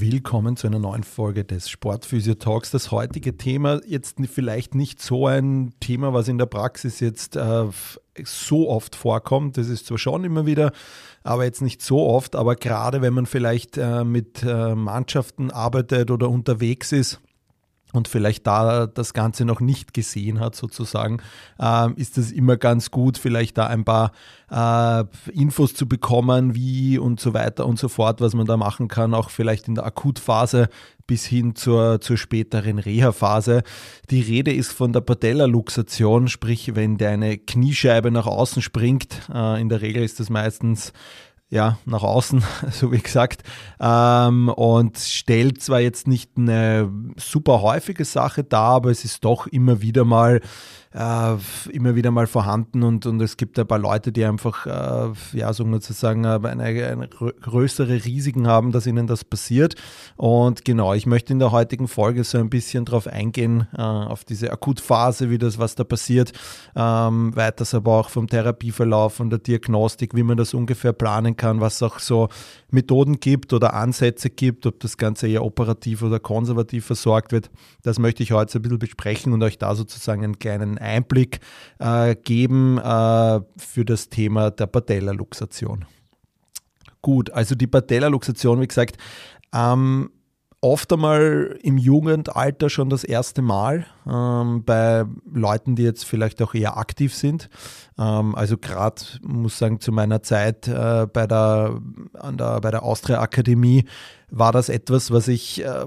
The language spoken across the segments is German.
Willkommen zu einer neuen Folge des Sportphysio Talks. Das heutige Thema jetzt vielleicht nicht so ein Thema, was in der Praxis jetzt äh, so oft vorkommt. Das ist zwar schon immer wieder, aber jetzt nicht so oft. Aber gerade wenn man vielleicht äh, mit äh, Mannschaften arbeitet oder unterwegs ist, und vielleicht da das Ganze noch nicht gesehen hat, sozusagen, äh, ist es immer ganz gut, vielleicht da ein paar äh, Infos zu bekommen, wie und so weiter und so fort, was man da machen kann, auch vielleicht in der Akutphase bis hin zur, zur späteren Reha-Phase. Die Rede ist von der Patella-Luxation, sprich, wenn deine Kniescheibe nach außen springt. Äh, in der Regel ist das meistens ja, nach außen, so wie gesagt, ähm, und stellt zwar jetzt nicht eine super häufige Sache dar, aber es ist doch immer wieder mal äh, immer wieder mal vorhanden und, und es gibt ein paar Leute, die einfach, äh, ja, so sozusagen äh, eine, eine größere Risiken haben, dass ihnen das passiert. Und genau, ich möchte in der heutigen Folge so ein bisschen darauf eingehen, äh, auf diese Akutphase, wie das, was da passiert, ähm, weiters aber auch vom Therapieverlauf, von der Diagnostik, wie man das ungefähr planen kann, was auch so Methoden gibt oder Ansätze gibt, ob das Ganze eher operativ oder konservativ versorgt wird. Das möchte ich heute ein bisschen besprechen und euch da sozusagen einen kleinen Einblick äh, geben äh, für das Thema der Patella-Luxation. Gut, also die Patella-Luxation, wie gesagt, ähm, oft einmal im Jugendalter schon das erste Mal ähm, bei Leuten, die jetzt vielleicht auch eher aktiv sind. Ähm, also gerade, muss sagen, zu meiner Zeit äh, bei, der, an der, bei der Austria Akademie war das etwas, was ich, äh,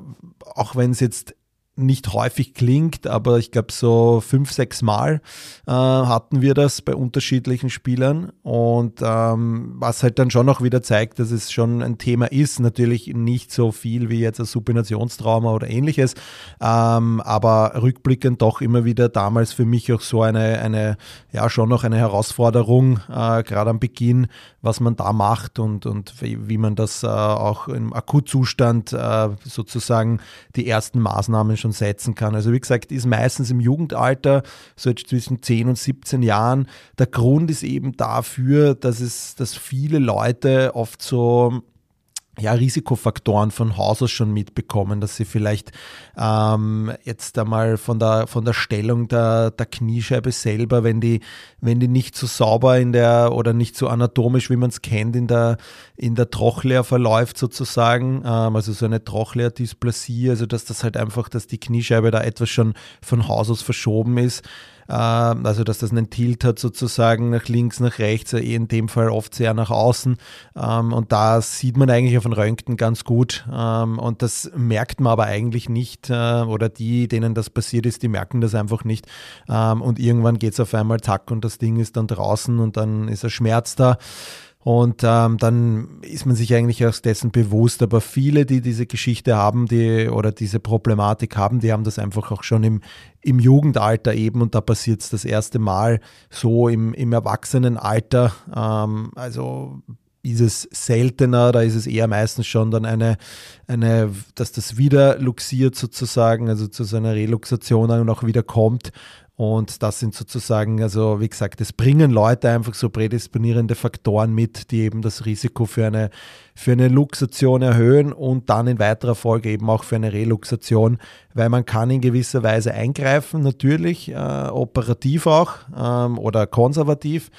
auch wenn es jetzt nicht häufig klingt, aber ich glaube so fünf, sechs Mal äh, hatten wir das bei unterschiedlichen Spielern. Und ähm, was halt dann schon auch wieder zeigt, dass es schon ein Thema ist, natürlich nicht so viel wie jetzt ein Supinationstrauma oder ähnliches, ähm, aber rückblickend doch immer wieder damals für mich auch so eine, eine ja schon noch eine Herausforderung, äh, gerade am Beginn, was man da macht und, und wie, wie man das äh, auch im Akutzustand äh, sozusagen die ersten Maßnahmen schon setzen kann. Also wie gesagt, ist meistens im Jugendalter, so zwischen 10 und 17 Jahren. Der Grund ist eben dafür, dass es, dass viele Leute oft so ja, Risikofaktoren von Haus aus schon mitbekommen, dass sie vielleicht ähm, jetzt einmal von der, von der Stellung der, der Kniescheibe selber, wenn die, wenn die nicht so sauber in der oder nicht so anatomisch, wie man es kennt, in der, in der Trochlea verläuft sozusagen, ähm, also so eine Trochlea-Dysplasie, also dass das halt einfach, dass die Kniescheibe da etwas schon von Haus aus verschoben ist, also dass das einen Tilt hat sozusagen nach links, nach rechts, eh in dem Fall oft sehr nach außen. Ähm, und da sieht man eigentlich auf den Röntgen ganz gut. Ähm, und das merkt man aber eigentlich nicht. Äh, oder die, denen das passiert ist, die merken das einfach nicht. Und irgendwann geht es auf einmal zack und das Ding ist dann draußen und dann ist ein Schmerz da. Und ähm, dann ist man sich eigentlich auch dessen bewusst. Aber viele, die diese Geschichte haben, die oder diese Problematik haben, die haben das einfach auch schon im, im Jugendalter eben und da passiert es das erste Mal so im, im Erwachsenenalter. Ähm, also ist es seltener, da ist es eher meistens schon dann eine, eine dass das wieder luxiert sozusagen, also zu so einer Reluxation und auch wieder kommt. Und das sind sozusagen, also wie gesagt, es bringen Leute einfach so prädisponierende Faktoren mit, die eben das Risiko für eine, für eine Luxation erhöhen und dann in weiterer Folge eben auch für eine Reluxation, weil man kann in gewisser Weise eingreifen, natürlich, äh, operativ auch ähm, oder konservativ.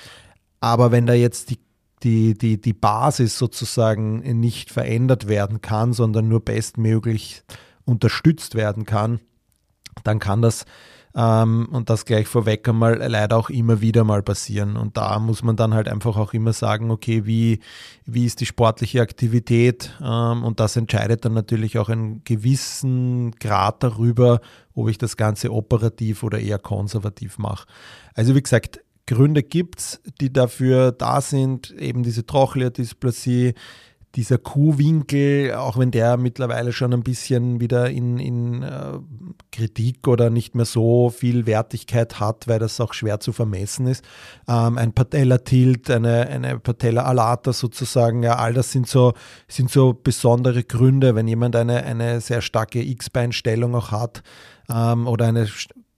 Aber wenn da jetzt die die, die, die Basis sozusagen nicht verändert werden kann, sondern nur bestmöglich unterstützt werden kann, dann kann das ähm, und das gleich vorweg einmal leider auch immer wieder mal passieren. Und da muss man dann halt einfach auch immer sagen, okay, wie, wie ist die sportliche Aktivität? Ähm, und das entscheidet dann natürlich auch einen gewissen Grad darüber, ob ich das Ganze operativ oder eher konservativ mache. Also wie gesagt, Gründe gibt es, die dafür da sind, eben diese Trochlea-Dysplasie, dieser Kuhwinkel, auch wenn der mittlerweile schon ein bisschen wieder in, in äh, Kritik oder nicht mehr so viel Wertigkeit hat, weil das auch schwer zu vermessen ist. Ähm, ein Patella-Tilt, eine, eine Patella-Alata sozusagen, ja, all das sind so, sind so besondere Gründe, wenn jemand eine, eine sehr starke X-Beinstellung auch hat ähm, oder eine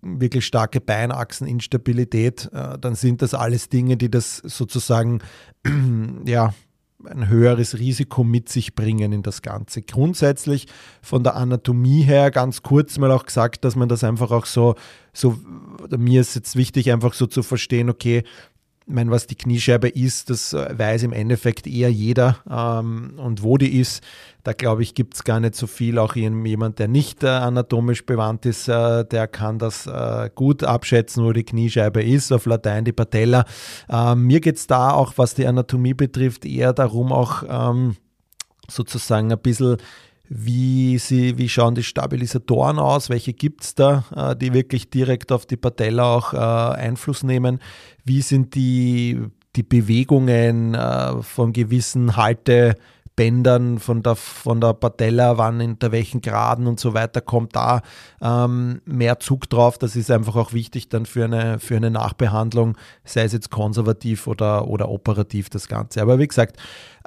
wirklich starke Beinachseninstabilität, äh, dann sind das alles Dinge, die das sozusagen ja ein höheres Risiko mit sich bringen in das Ganze. Grundsätzlich von der Anatomie her ganz kurz mal auch gesagt, dass man das einfach auch so, so mir ist jetzt wichtig, einfach so zu verstehen, okay, ich meine, was die Kniescheibe ist, das weiß im Endeffekt eher jeder. Ähm, und wo die ist, da glaube ich, gibt es gar nicht so viel. Auch jemand, der nicht äh, anatomisch bewandt ist, äh, der kann das äh, gut abschätzen, wo die Kniescheibe ist. Auf Latein die Patella. Ähm, mir geht es da auch, was die Anatomie betrifft, eher darum, auch ähm, sozusagen ein bisschen wie, sie, wie schauen die Stabilisatoren aus? Welche gibt es da, äh, die wirklich direkt auf die Patella auch äh, Einfluss nehmen? Wie sind die, die Bewegungen äh, von gewissen Halte- Bändern von der, von der Patella, wann in der welchen Graden und so weiter kommt da ähm, mehr Zug drauf. Das ist einfach auch wichtig dann für eine, für eine Nachbehandlung, sei es jetzt konservativ oder, oder operativ das Ganze. Aber wie gesagt,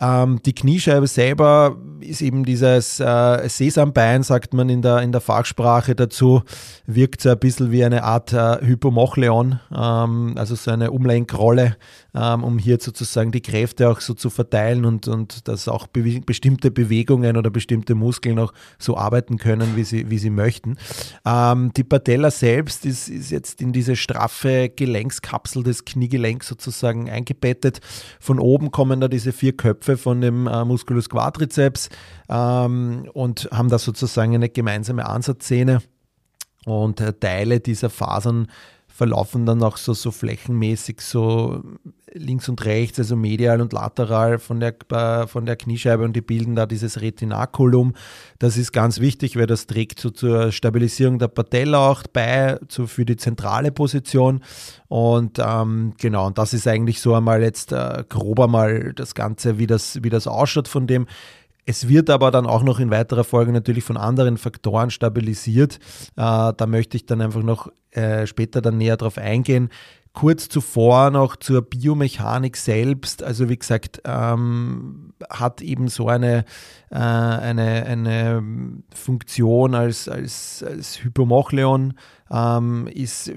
ähm, die Kniescheibe selber ist eben dieses äh, Sesambein, sagt man in der, in der Fachsprache dazu, wirkt so ein bisschen wie eine Art äh, Hypomochleon, ähm, also so eine Umlenkrolle, ähm, um hier sozusagen die Kräfte auch so zu verteilen und, und dass auch be bestimmte Bewegungen oder bestimmte Muskeln auch so arbeiten können, wie sie, wie sie möchten. Ähm, die Patella selbst ist, ist jetzt in diese straffe Gelenkskapsel des Kniegelenks sozusagen eingebettet. Von oben kommen da diese vier Köpfe von dem äh, Musculus quadriceps ähm, und haben da sozusagen eine gemeinsame Ansatzszene und äh, Teile dieser Fasern verlaufen dann auch so, so flächenmäßig so links und rechts, also medial und lateral von der, äh, von der Kniescheibe und die bilden da dieses Retinaculum. Das ist ganz wichtig, weil das trägt so zur Stabilisierung der Patella auch bei, so für die zentrale Position. Und ähm, genau, und das ist eigentlich so einmal jetzt äh, grob einmal das Ganze, wie das, wie das ausschaut von dem. Es wird aber dann auch noch in weiterer Folge natürlich von anderen Faktoren stabilisiert. Äh, da möchte ich dann einfach noch äh, später dann näher drauf eingehen. Kurz zuvor noch zur Biomechanik selbst. Also wie gesagt, ähm, hat eben so eine, äh, eine, eine Funktion als, als, als Hypomochleon, ähm, ist,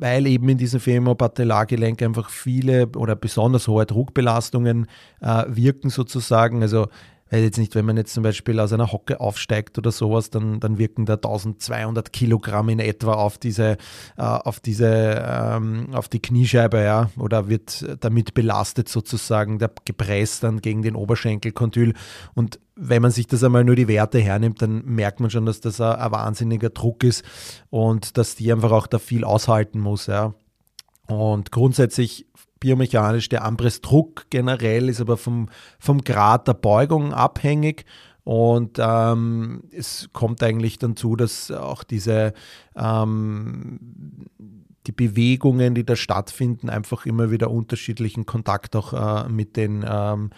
weil eben in diesem Femopatellargelenk einfach viele oder besonders hohe Druckbelastungen äh, wirken sozusagen. Also weil jetzt nicht, wenn man jetzt zum Beispiel aus einer Hocke aufsteigt oder sowas, dann, dann wirken da 1200 Kilogramm in etwa auf diese, äh, auf diese, ähm, auf die Kniescheibe, ja, oder wird damit belastet sozusagen, der gepresst dann gegen den Oberschenkelkondyl. Und wenn man sich das einmal nur die Werte hernimmt, dann merkt man schon, dass das ein, ein wahnsinniger Druck ist und dass die einfach auch da viel aushalten muss, ja. Und grundsätzlich biomechanisch. Der Ambres-Druck generell ist aber vom, vom Grad der Beugung abhängig. Und ähm, es kommt eigentlich dann zu, dass auch diese ähm, die Bewegungen, die da stattfinden, einfach immer wieder unterschiedlichen Kontakt auch äh, mit den ähm,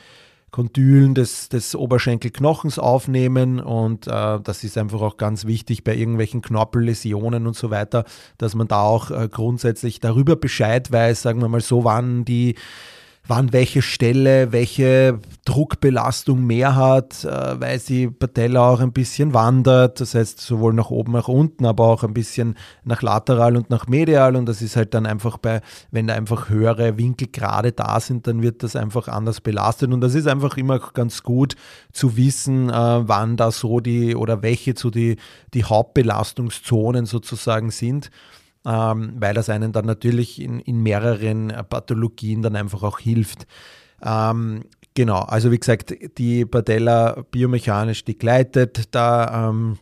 Kondylen des, des Oberschenkelknochens aufnehmen und äh, das ist einfach auch ganz wichtig bei irgendwelchen Knorpelläsionen und so weiter, dass man da auch äh, grundsätzlich darüber Bescheid weiß, sagen wir mal so, wann die wann welche Stelle welche Druckbelastung mehr hat, äh, weil die Patella auch ein bisschen wandert, das heißt sowohl nach oben, nach unten, aber auch ein bisschen nach lateral und nach medial. Und das ist halt dann einfach bei, wenn da einfach höhere Winkel gerade da sind, dann wird das einfach anders belastet. Und das ist einfach immer ganz gut zu wissen, äh, wann da so die oder welche so die, die Hauptbelastungszonen sozusagen sind ähm, weil das einen dann natürlich in, in mehreren Pathologien dann einfach auch hilft. Ähm, genau, also wie gesagt, die Patella biomechanisch, die gleitet da ähm,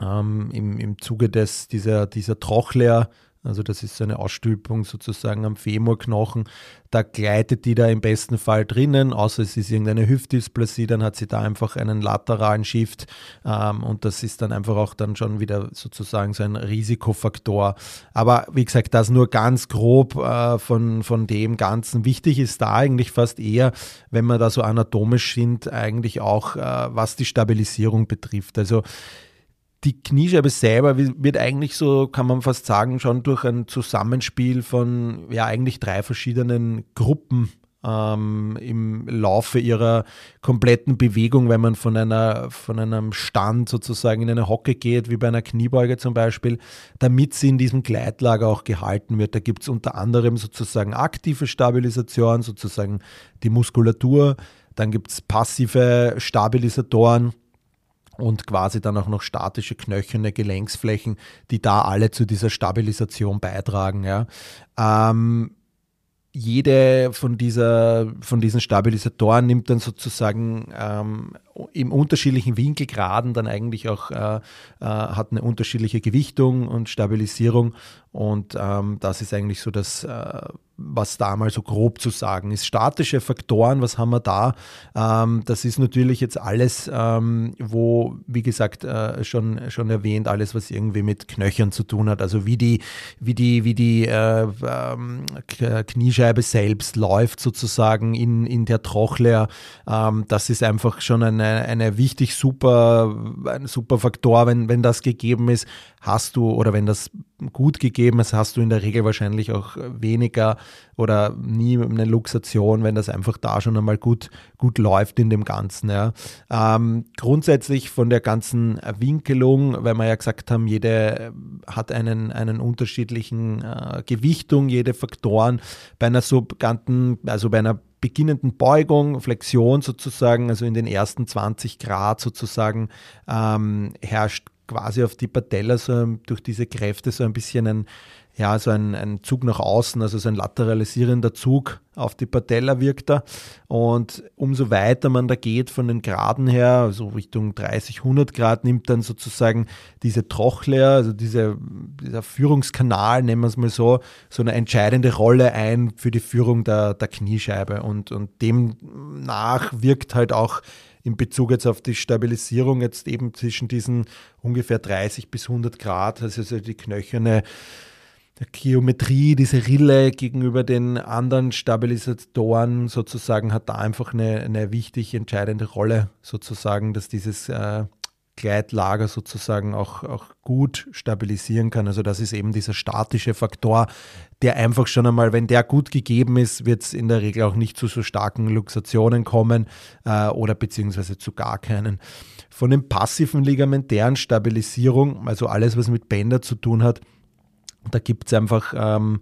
ähm, im, im Zuge des, dieser, dieser Trochlea Also das ist so eine Ausstülpung sozusagen am Femurknochen. Da gleitet die da im besten Fall drinnen, außer es ist irgendeine Hüftdysplasie, dann hat sie da einfach einen lateralen Shift ähm, und das ist dann einfach auch dann schon wieder sozusagen so ein Risikofaktor. Aber wie gesagt, das nur ganz grob äh, von, von dem Ganzen. Wichtig ist da eigentlich fast eher, wenn man da so anatomisch sind, eigentlich auch, äh, was die Stabilisierung betrifft. Also die Kniescheibe selber wird eigentlich so, kann man fast sagen, schon durch ein Zusammenspiel von ja eigentlich drei verschiedenen Gruppen ähm, im Laufe ihrer kompletten Bewegung, wenn man von, einer, von einem Stand sozusagen in eine Hocke geht, wie bei einer Kniebeuge zum Beispiel, damit sie in diesem Gleitlager auch gehalten wird. Da gibt es unter anderem sozusagen aktive Stabilisatoren, sozusagen die Muskulatur, dann gibt es passive Stabilisatoren, und quasi dann auch noch statische knöcherne Gelenksflächen, die da alle zu dieser Stabilisation beitragen. Ja. Ähm, jede von, dieser, von diesen Stabilisatoren nimmt dann sozusagen ähm, im unterschiedlichen Winkelgraden dann eigentlich auch äh, äh, hat eine unterschiedliche Gewichtung und Stabilisierung und ähm, das ist eigentlich so das, äh, was da mal so grob zu sagen ist. Statische Faktoren, was haben wir da? Ähm, das ist natürlich jetzt alles, ähm, wo, wie gesagt, äh, schon, schon erwähnt, alles, was irgendwie mit Knöchern zu tun hat. Also wie die, wie die, wie die äh, ähm, Kniescheibe selbst läuft sozusagen in, in der Trochlea. Ähm, das ist einfach schon eine, eine wichtig super, ein super Faktor, wenn, wenn das gegeben ist, hast du, oder wenn das gut gegeben ist, hast du in der Regel wahrscheinlich auch weniger oder nie eine Luxation, wenn das einfach da schon einmal gut, gut läuft in dem Ganzen. Ja. Ähm, grundsätzlich von der ganzen Winkelung, weil wir ja gesagt haben, jede hat einen, einen unterschiedlichen äh, Gewichtung, jede Faktoren. Bei einer sogenannten, also bei einer beginnenden Beugung, Flexion sozusagen, also in den ersten 20 Grad sozusagen, ähm, herrscht quasi auf die Patella so durch diese Kräfte so ein bisschen ein, ja, so ein, ein Zug nach außen, also so ein lateralisierender Zug auf die Patella wirkt da. Und umso weiter man da geht von den Graden her, also Richtung 30, 100 Grad, nimmt dann sozusagen diese Trochlea, also diese, dieser Führungskanal, nennen wir es mal so, so eine entscheidende Rolle ein für die Führung der, der Kniescheibe. Und, und demnach wirkt halt auch in Bezug jetzt auf die Stabilisierung jetzt eben zwischen diesen ungefähr 30 bis 100 Grad, also die knöcherne Geometrie, diese Rille gegenüber den anderen Stabilisatoren sozusagen hat da einfach eine, eine wichtig entscheidende Rolle sozusagen, dass dieses äh, Gleitlager sozusagen auch, auch gut stabilisieren kann. Also das ist eben dieser statische Faktor, der einfach schon einmal, wenn der gut gegeben ist, wird es in der Regel auch nicht zu so starken Luxationen kommen äh, oder beziehungsweise zu gar keinen. Von den passiven ligamentären Stabilisierung, also alles, was mit Bänder zu tun hat, da gibt es einfach, ähm,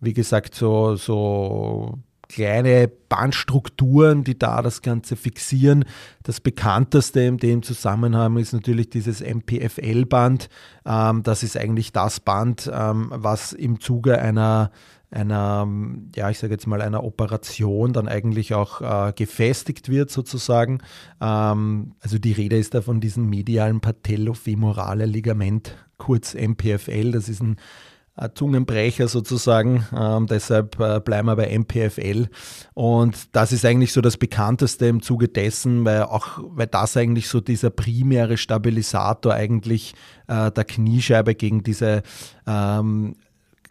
wie gesagt, so, so kleine Bandstrukturen, die da das Ganze fixieren. Das bekannteste in dem Zusammenhang ist natürlich dieses MPFL-Band. Ähm, das ist eigentlich das Band, ähm, was im Zuge einer einer, ja, ich sage jetzt mal, einer Operation dann eigentlich auch äh, gefestigt wird sozusagen. Ähm, also die Rede ist da von diesem medialen patellofemorale Ligament, kurz MPFL. Das ist ein Zungenbrecher sozusagen. Ähm, deshalb äh, bleiben wir bei MPFL. Und das ist eigentlich so das bekannteste im Zuge dessen, weil auch, weil das eigentlich so dieser primäre Stabilisator eigentlich äh, der Kniescheibe gegen diese ähm,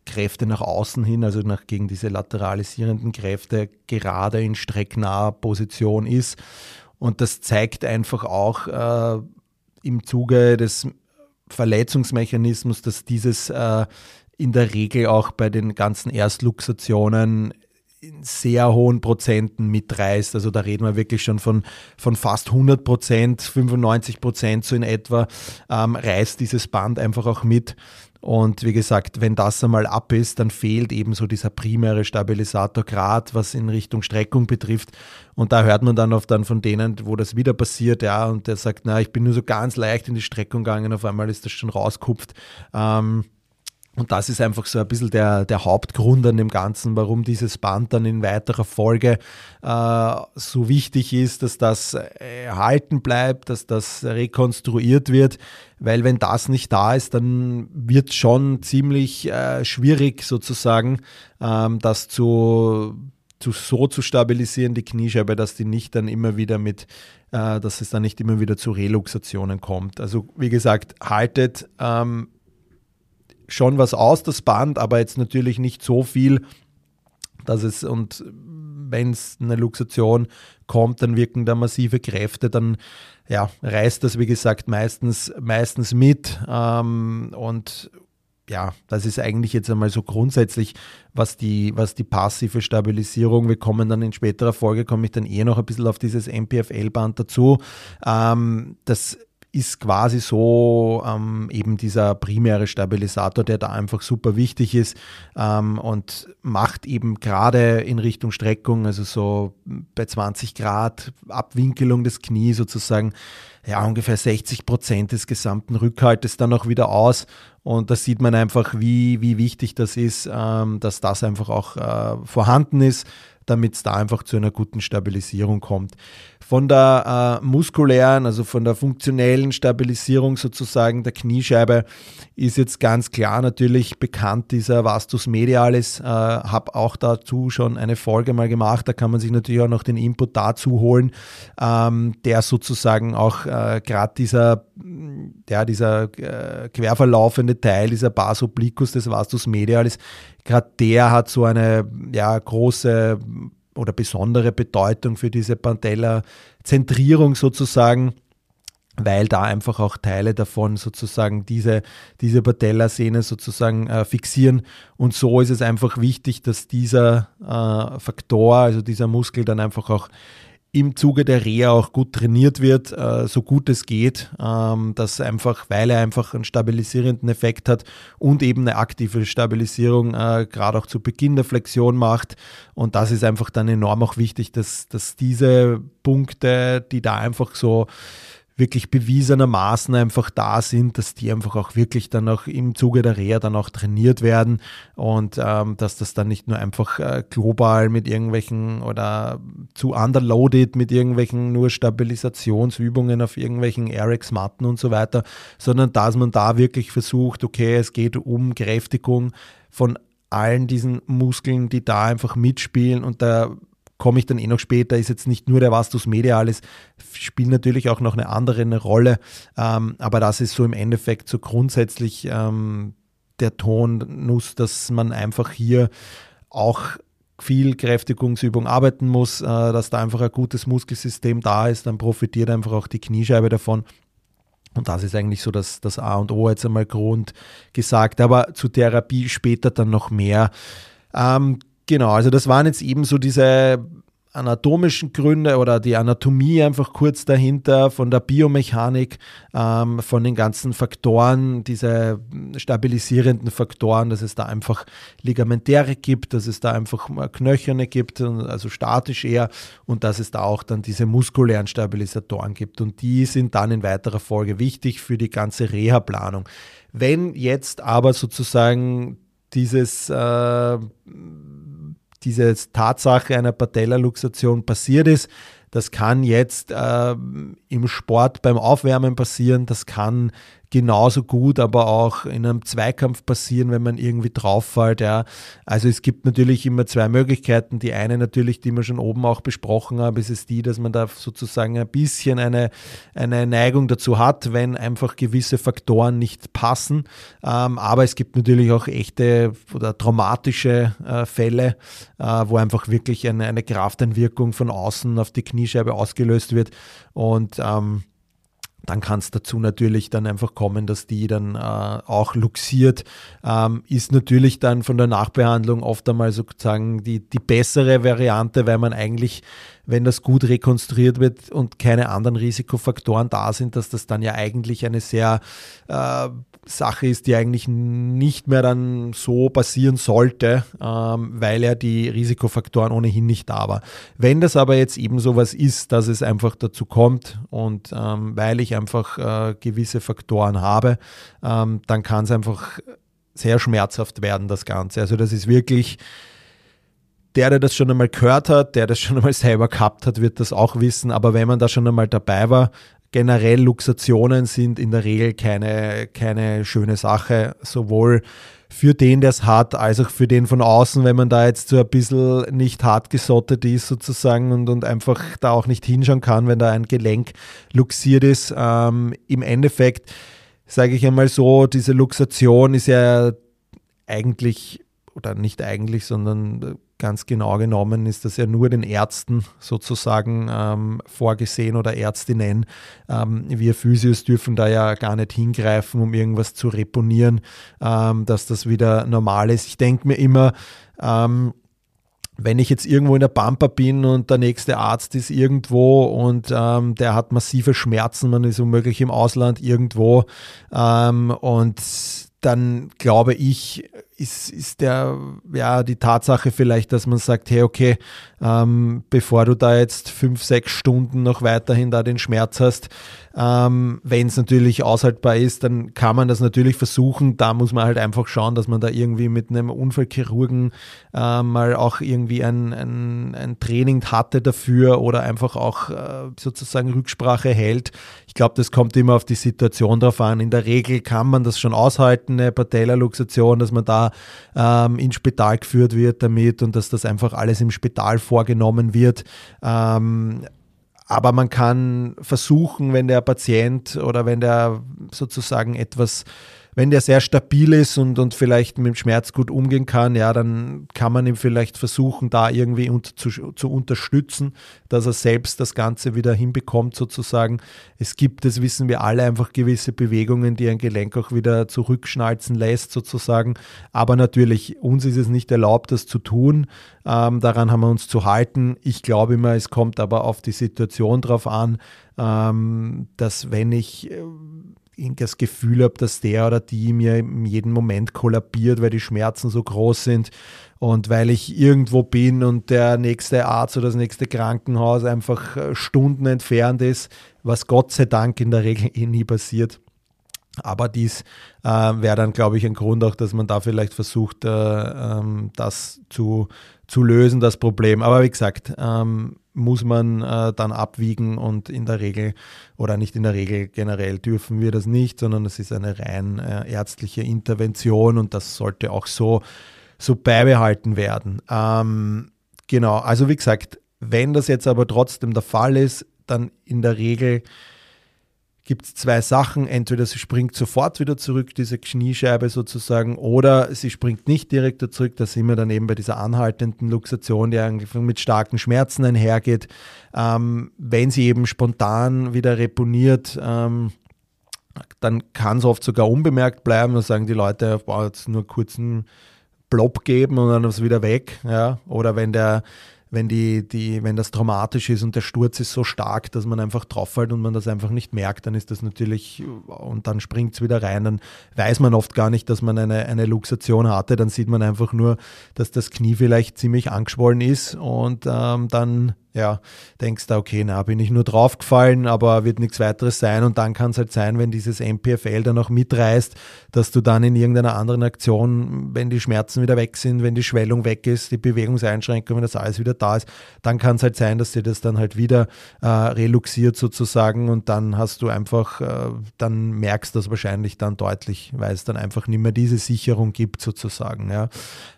Kräfte nach außen hin, also nach, gegen diese lateralisierenden Kräfte gerade in strecknaher Position ist. Und das zeigt einfach auch äh, im Zuge des Verletzungsmechanismus, dass dieses äh, in der Regel auch bei den ganzen Erstluxationen in sehr hohen Prozenten mitreißt. Also da reden wir wirklich schon von, von fast 100 Prozent, 95 Prozent so in etwa, ähm, reißt dieses Band einfach auch mit. Und wie gesagt, wenn das einmal ab ist, dann fehlt eben so dieser primäre Stabilisator gerade, was in Richtung Streckung betrifft. Und da hört man dann oft dann von denen, wo das wieder passiert, ja, und der sagt, na, ich bin nur so ganz leicht in die Streckung gegangen, auf einmal ist das schon rauskupft. Ähm, Und das ist einfach so ein bisschen der, der Hauptgrund an dem Ganzen, warum dieses Band dann in weiterer Folge äh, so wichtig ist, dass das erhalten bleibt, dass das rekonstruiert wird. Weil wenn das nicht da ist, dann wird schon ziemlich äh, schwierig sozusagen, ähm, das zu, zu, so zu stabilisieren, die Kniescheibe, dass die nicht dann immer wieder mit, äh, dass es dann nicht immer wieder zu Reluxationen kommt. Also wie gesagt, haltet ähm, schon was aus, das Band, aber jetzt natürlich nicht so viel, dass es und wenn es eine Luxation kommt, dann wirken da massive Kräfte, dann ja, reißt das, wie gesagt, meistens, meistens mit. Ähm, und ja, das ist eigentlich jetzt einmal so grundsätzlich, was die, was die passive Stabilisierung, wir kommen dann in späterer Folge, komme ich dann eh noch ein bisschen auf dieses MPFL-Band dazu. Ähm, das ist quasi so ähm, eben dieser primäre Stabilisator, der da einfach super wichtig ist ähm, und macht eben gerade in Richtung Streckung, also so bei 20 Grad Abwinkelung des Knies sozusagen, ja, ungefähr 60 Prozent des gesamten Rückhaltes dann auch wieder aus. Und da sieht man einfach, wie, wie wichtig das ist, ähm, dass das einfach auch äh, vorhanden ist damit es da einfach zu einer guten Stabilisierung kommt. Von der äh, muskulären, also von der funktionellen Stabilisierung sozusagen der Kniescheibe ist jetzt ganz klar natürlich bekannt dieser Vastus medialis. Äh, habe auch dazu schon eine Folge mal gemacht. Da kann man sich natürlich auch noch den Input dazu holen, ähm, der sozusagen auch äh, gerade dieser, ja, dieser äh, querverlaufende Teil, dieser Bas obliquus des Vastus medialis, gerade der hat so eine ja, große oder besondere Bedeutung für diese Pantella-Zentrierung sozusagen weil da einfach auch Teile davon sozusagen diese, diese Patellasehne sozusagen äh, fixieren. Und so ist es einfach wichtig, dass dieser äh, Faktor, also dieser Muskel dann einfach auch im Zuge der Reha auch gut trainiert wird, äh, so gut es geht, ähm, dass einfach, weil er einfach einen stabilisierenden Effekt hat und eben eine aktive Stabilisierung äh, gerade auch zu Beginn der Flexion macht. Und das ist einfach dann enorm auch wichtig, dass, dass diese Punkte, die da einfach so wirklich bewiesenermaßen einfach da sind, dass die einfach auch wirklich dann auch im Zuge der Reha dann auch trainiert werden und ähm, dass das dann nicht nur einfach äh, global mit irgendwelchen oder zu underloaded mit irgendwelchen nur Stabilisationsübungen auf irgendwelchen RX-Matten und so weiter, sondern dass man da wirklich versucht, okay, es geht um Kräftigung von allen diesen Muskeln, die da einfach mitspielen und da komme ich dann eh noch später, ist jetzt nicht nur der Vastus medialis, spielt natürlich auch noch eine andere eine Rolle, ähm, aber das ist so im Endeffekt so grundsätzlich ähm, der Tonnuss, dass man einfach hier auch viel Kräftigungsübung arbeiten muss, äh, dass da einfach ein gutes Muskelsystem da ist, dann profitiert einfach auch die Kniescheibe davon. Und das ist eigentlich so das, das A und O jetzt einmal Grund gesagt. Aber zur Therapie später dann noch mehr. Ähm, Genau, also das waren jetzt eben so diese anatomischen Gründe oder die Anatomie einfach kurz dahinter, von der Biomechanik, ähm, von den ganzen Faktoren, diese stabilisierenden Faktoren, dass es da einfach Ligamentäre gibt, dass es da einfach Knöcherne gibt, also statisch eher, und dass es da auch dann diese muskulären Stabilisatoren gibt. Und die sind dann in weiterer Folge wichtig für die ganze Reha-Planung. Wenn jetzt aber sozusagen dieses äh, diese Tatsache einer Patellaluxation passiert ist. Das kann jetzt äh, im Sport beim Aufwärmen passieren, das kann genauso gut, aber auch in einem Zweikampf passieren, wenn man irgendwie drauffällt. Ja. Also es gibt natürlich immer zwei Möglichkeiten. Die eine natürlich, die wir schon oben auch besprochen haben, ist es die, dass man da sozusagen ein bisschen eine, eine Neigung dazu hat, wenn einfach gewisse Faktoren nicht passen. Ähm, aber es gibt natürlich auch echte oder traumatische äh, Fälle, äh, wo einfach wirklich eine, eine Krafteinwirkung von außen auf die Kniescheibe ausgelöst wird. Und ähm, dann kann es dazu natürlich dann einfach kommen, dass die dann äh, auch luxiert. Ähm, ist natürlich dann von der Nachbehandlung oft einmal sozusagen die, die bessere Variante, weil man eigentlich, wenn das gut rekonstruiert wird und keine anderen Risikofaktoren da sind, dass das dann ja eigentlich eine sehr äh, Sache ist, die eigentlich nicht mehr dann so passieren sollte, ähm, weil ja die Risikofaktoren ohnehin nicht da waren. Wenn das aber jetzt eben sowas ist, dass es einfach dazu kommt und ähm, weil ich einfach äh, gewisse Faktoren habe, ähm, dann kann es einfach sehr schmerzhaft werden, das Ganze. Also das ist wirklich, der, der das schon einmal gehört hat, der das schon einmal selber gehabt hat, wird das auch wissen. Aber wenn man da schon einmal dabei war, generell Luxationen sind in der Regel keine, keine schöne Sache, sowohl für den, der es hat, als auch für den von außen, wenn man da jetzt so ein bisschen nicht hart gesottet ist sozusagen und, und einfach da auch nicht hinschauen kann, wenn da ein Gelenk luxiert ist. Ähm, Im Endeffekt sage ich einmal so, diese Luxation ist ja eigentlich, oder nicht eigentlich, sondern ganz genau genommen ist das ja nur den Ärzten sozusagen ähm, vorgesehen oder Ärztinnen. Ähm, wir Physios dürfen da ja gar nicht hingreifen, um irgendwas zu reponieren, ähm, dass das wieder normal ist. Ich denke mir immer, ähm, wenn ich jetzt irgendwo in der Pampa bin und der nächste Arzt ist irgendwo und ähm, der hat massive Schmerzen, man ist womöglich im Ausland irgendwo ähm, und dann glaube ich, ist, ist der, ja, die Tatsache vielleicht, dass man sagt, hey, okay, ähm, bevor du da jetzt fünf, sechs Stunden noch weiterhin da den Schmerz hast, ähm, wenn es natürlich aushaltbar ist, dann kann man das natürlich versuchen. Da muss man halt einfach schauen, dass man da irgendwie mit einem Unfallchirurgen äh, mal auch irgendwie ein, ein, ein, Training hatte dafür oder einfach auch äh, sozusagen Rücksprache hält. Ich glaube, das kommt immer auf die Situation drauf an. In der Regel kann man das schon aushalten, eine Patellaluxation, dass man da ähm, ins Spital geführt wird damit und dass das einfach alles im Spital vorgenommen wird. Ähm, aber man kann versuchen, wenn der Patient oder wenn der sozusagen etwas wenn der sehr stabil ist und, und vielleicht mit dem Schmerz gut umgehen kann, ja, dann kann man ihm vielleicht versuchen, da irgendwie unter, zu, zu unterstützen, dass er selbst das Ganze wieder hinbekommt, sozusagen. Es gibt, das wissen wir alle, einfach gewisse Bewegungen, die ein Gelenk auch wieder zurückschnalzen lässt, sozusagen. Aber natürlich, uns ist es nicht erlaubt, das zu tun. Ähm, daran haben wir uns zu halten. Ich glaube immer, es kommt aber auf die Situation drauf an, ähm, dass wenn ich äh, das Gefühl habe, dass der oder die mir in jedem Moment kollabiert, weil die Schmerzen so groß sind und weil ich irgendwo bin und der nächste Arzt oder das nächste Krankenhaus einfach äh, Stunden entfernt ist, was Gott sei Dank in der Regel eh nie passiert. Aber dies äh, wäre dann, glaube ich, ein Grund auch, dass man da vielleicht versucht, äh, ähm, das zu, zu lösen, das Problem. Aber wie gesagt, ähm, muss man äh, dann abwiegen und in der Regel oder nicht in der Regel generell dürfen wir das nicht, sondern es ist eine rein äh, ärztliche Intervention und das sollte auch so, so beibehalten werden. Ähm, genau, also wie gesagt, wenn das jetzt aber trotzdem der Fall ist, dann in der Regel gibt es zwei Sachen. Entweder sie springt sofort wieder zurück, diese Kniescheibe sozusagen, oder sie springt nicht direkt zurück. Da sind wir dann eben bei dieser anhaltenden Luxation, die eigentlich mit starken Schmerzen einhergeht. Ähm, wenn sie eben spontan wieder reponiert, ähm, dann kann es oft sogar unbemerkt bleiben. Da sagen die Leute, boah, jetzt nur kurzen Blob geben und dann ist es wieder weg. Ja? Oder wenn der wenn, die, die, wenn das traumatisch ist und der Sturz ist so stark, dass man einfach drauffällt und man das einfach nicht merkt, dann ist das natürlich, und dann springt es wieder rein, dann weiß man oft gar nicht, dass man eine, eine Luxation hatte, dann sieht man einfach nur, dass das Knie vielleicht ziemlich angeschwollen ist und ähm, dann ja, denkst du, okay, na, bin ich nur draufgefallen, aber wird nichts weiteres sein. Und dann kann es halt sein, wenn dieses MPFL dann auch mitreißt, dass du dann in irgendeiner anderen Aktion, wenn die Schmerzen wieder weg sind, wenn die Schwellung weg ist, die Bewegungseinschränkung, wenn das alles wieder da ist, dann kann es halt sein, dass dir das dann halt wieder äh, reluxiert sozusagen und dann hast du einfach, äh, dann merkst du das wahrscheinlich dann deutlich, weil es dann einfach nicht mehr diese Sicherung gibt sozusagen. Ja.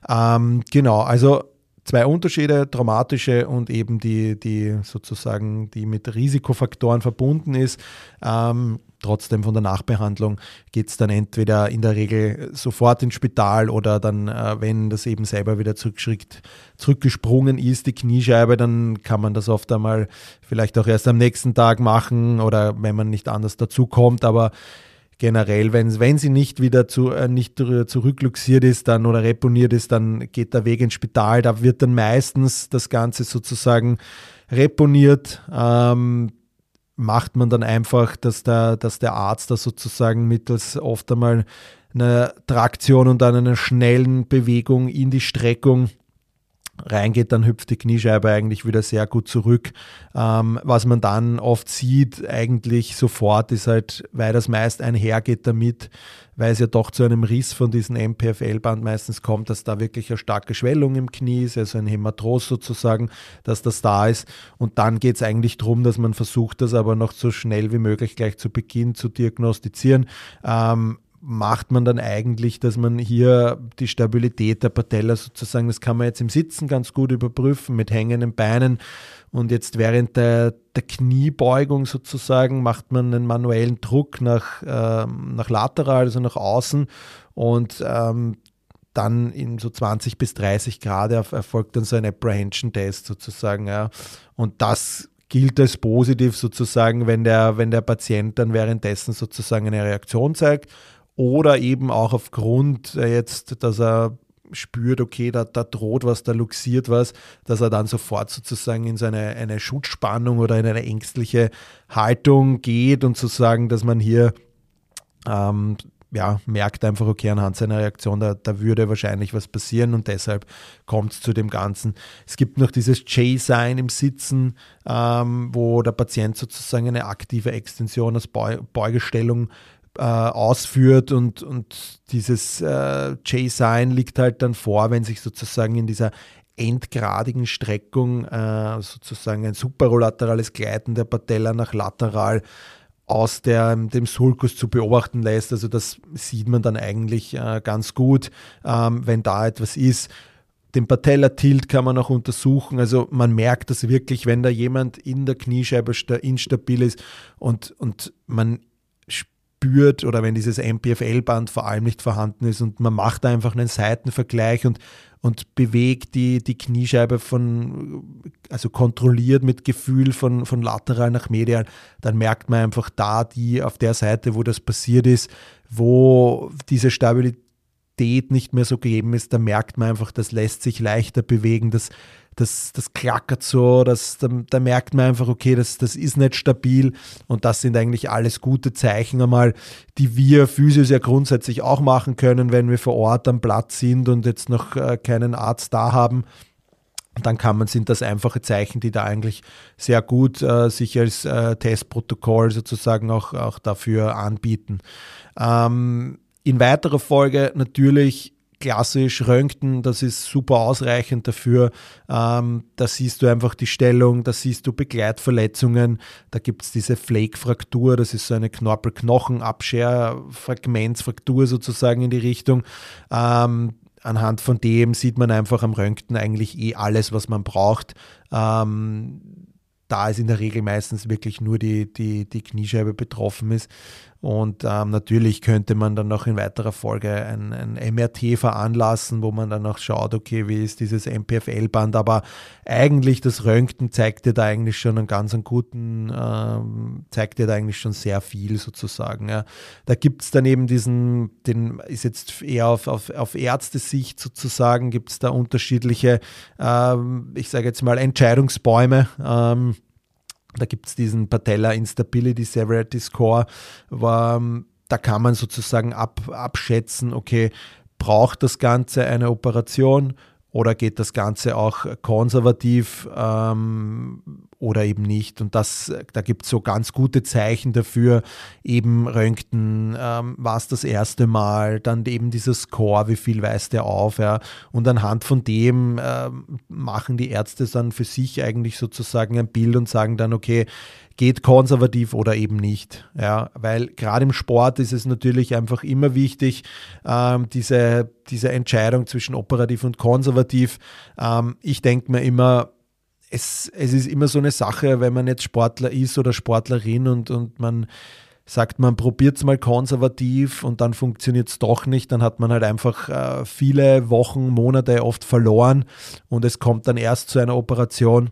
Ähm, genau, also zwei Unterschiede, dramatische und eben die, die sozusagen, die mit Risikofaktoren verbunden ist. Ähm, trotzdem von der Nachbehandlung geht es dann entweder in der Regel sofort ins Spital oder dann, äh, wenn das eben selber wieder zurückgesprungen ist, die Kniescheibe, dann kann man das oft einmal vielleicht auch erst am nächsten Tag machen oder wenn man nicht anders dazu kommt, aber generell, wenn, wenn sie nicht wieder zu, äh, nicht zurückluxiert ist dann oder reponiert ist, dann geht der Weg ins Spital. Da wird dann meistens das Ganze sozusagen reponiert. Ähm, macht man dann einfach, dass der, dass der Arzt da sozusagen mittels oft einmal einer Traktion und dann einer schnellen Bewegung in die Streckung reingeht, dann hüpft die Kniescheibe eigentlich wieder sehr gut zurück. Ähm, was man dann oft sieht, eigentlich sofort, ist halt, weil das meist einhergeht damit, weil es ja doch zu einem Riss von diesem MPFL-Band meistens kommt, dass da wirklich eine starke Schwellung im Knie ist, also ein Hämatros sozusagen, dass das da ist. Und dann geht es eigentlich darum, dass man versucht, das aber noch so schnell wie möglich gleich zu Beginn zu diagnostizieren. Ähm, macht man dann eigentlich, dass man hier die Stabilität der Patella sozusagen, das kann man jetzt im Sitzen ganz gut überprüfen mit hängenden Beinen und jetzt während der, der Kniebeugung sozusagen macht man einen manuellen Druck nach, ähm, nach lateral, also nach außen und ähm, dann in so 20 bis 30 Grad erfolgt dann so ein Apprehension-Test sozusagen. Ja. Und das gilt als positiv sozusagen, wenn der, wenn der Patient dann währenddessen sozusagen eine Reaktion zeigt oder eben auch aufgrund äh, jetzt, dass er spürt, okay, da, da droht was, da luxiert was, dass er dann sofort sozusagen in so eine, Schutzspannung oder in eine ängstliche Haltung geht und sozusagen, dass man hier ähm, ja, merkt einfach, okay, anhand seiner Reaktion, da, da würde wahrscheinlich was passieren und deshalb kommt es zu dem Ganzen. Es gibt noch dieses J-Sign im Sitzen, ähm, wo der Patient sozusagen eine aktive Extension als Beugestellung äh, ausführt und, und dieses äh, J-Sign liegt halt dann vor, wenn sich sozusagen in dieser endgradigen Streckung äh, sozusagen ein superolaterales Gleiten der Patella nach lateral aus der, dem Sulcus zu beobachten lässt. Also das sieht man dann eigentlich äh, ganz gut, ähm, wenn da etwas ist. Den Patella-Tilt kann man auch untersuchen. Also man merkt das wirklich, wenn da jemand in der Kniescheibe instabil ist und, und man spürt oder wenn dieses MPFL-Band vor allem nicht vorhanden ist und man macht einfach einen Seitenvergleich und, und bewegt die, die Kniescheibe von, also kontrolliert mit Gefühl von, von lateral nach medial, dann merkt man einfach da die auf der Seite, wo das passiert ist, wo diese Stabilität nicht mehr so gegeben ist, da merkt man einfach, das lässt sich leichter bewegen, das das, das klackert so, das, da, da, merkt man einfach, okay, das, das ist nicht stabil und das sind eigentlich alles gute Zeichen einmal, die wir Physios ja grundsätzlich auch machen können, wenn wir vor Ort am Platz sind und jetzt noch äh, keinen Arzt da haben dann kann man, sind das einfache Zeichen, die da eigentlich sehr gut äh, sich als äh, Testprotokoll sozusagen auch, auch dafür anbieten. Ähm, in weiterer Folge natürlich klassisch Röntgen, das ist super ausreichend dafür. Ähm, da siehst du einfach die Stellung, da siehst du Begleitverletzungen. Da gibt es diese Flake-Fraktur, das ist so eine Knorpel-Knochen-Abscher-Fragmentsfraktur sozusagen in die Richtung. Ähm, anhand von dem sieht man einfach am Röntgen eigentlich eh alles, was man braucht. Ähm, da ist in der Regel meistens wirklich nur die, die, die Kniescheibe betroffen ist. Und ähm, natürlich könnte man dann noch in weiterer Folge ein, ein MRT veranlassen, wo man dann auch schaut, okay, wie ist dieses MPFL-Band. Aber eigentlich das Röntgen zeigt dir da eigentlich schon einen ganz einen guten, ähm, zeigt dir da eigentlich schon sehr viel sozusagen. Ja. Da gibt es dann eben diesen, den ist jetzt eher auf, auf, auf Ärztesicht sozusagen, gibt es da unterschiedliche, ähm, ich sage jetzt mal, Entscheidungsbäume. Da gibt es diesen Patella Instability Severity Score, ähm, da kann man sozusagen ab, abschätzen, okay, braucht das Ganze eine Operation oder geht das Ganze auch konservativ ähm, oder eben nicht? Und das, da gibt es so ganz gute Zeichen dafür. Eben Röntgen ähm, war es das erste Mal, dann eben dieser Score, wie viel weist der auf? Ja? Und anhand von dem ähm, machen die Ärzte dann für sich eigentlich sozusagen ein Bild und sagen dann, okay, geht konservativ oder eben nicht. Ja, weil gerade im Sport ist es natürlich einfach immer wichtig, ähm, diese, diese Entscheidung zwischen operativ und konservativ. Ähm, ich denke mir immer, es, es ist immer so eine Sache, wenn man jetzt Sportler ist oder Sportlerin und, und man sagt, man probiert es mal konservativ und dann funktioniert es doch nicht, dann hat man halt einfach äh, viele Wochen, Monate oft verloren und es kommt dann erst zu einer Operation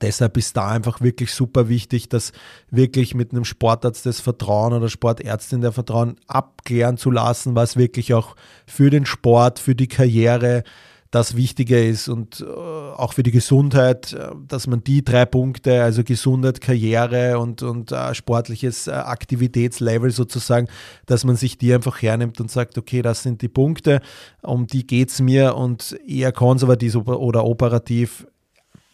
Deshalb ist da einfach wirklich super wichtig, das wirklich mit einem Sportarzt des Vertrauen oder Sportärztin der Vertrauen abklären zu lassen, was wirklich auch für den Sport, für die Karriere das Wichtige ist und äh, auch für die Gesundheit, äh, dass man die drei Punkte, also Gesundheit, Karriere und, und äh, sportliches Aktivitätslevel sozusagen, dass man sich die einfach hernimmt und sagt, okay, das sind die Punkte, um die geht es mir und eher konservativ oder operativ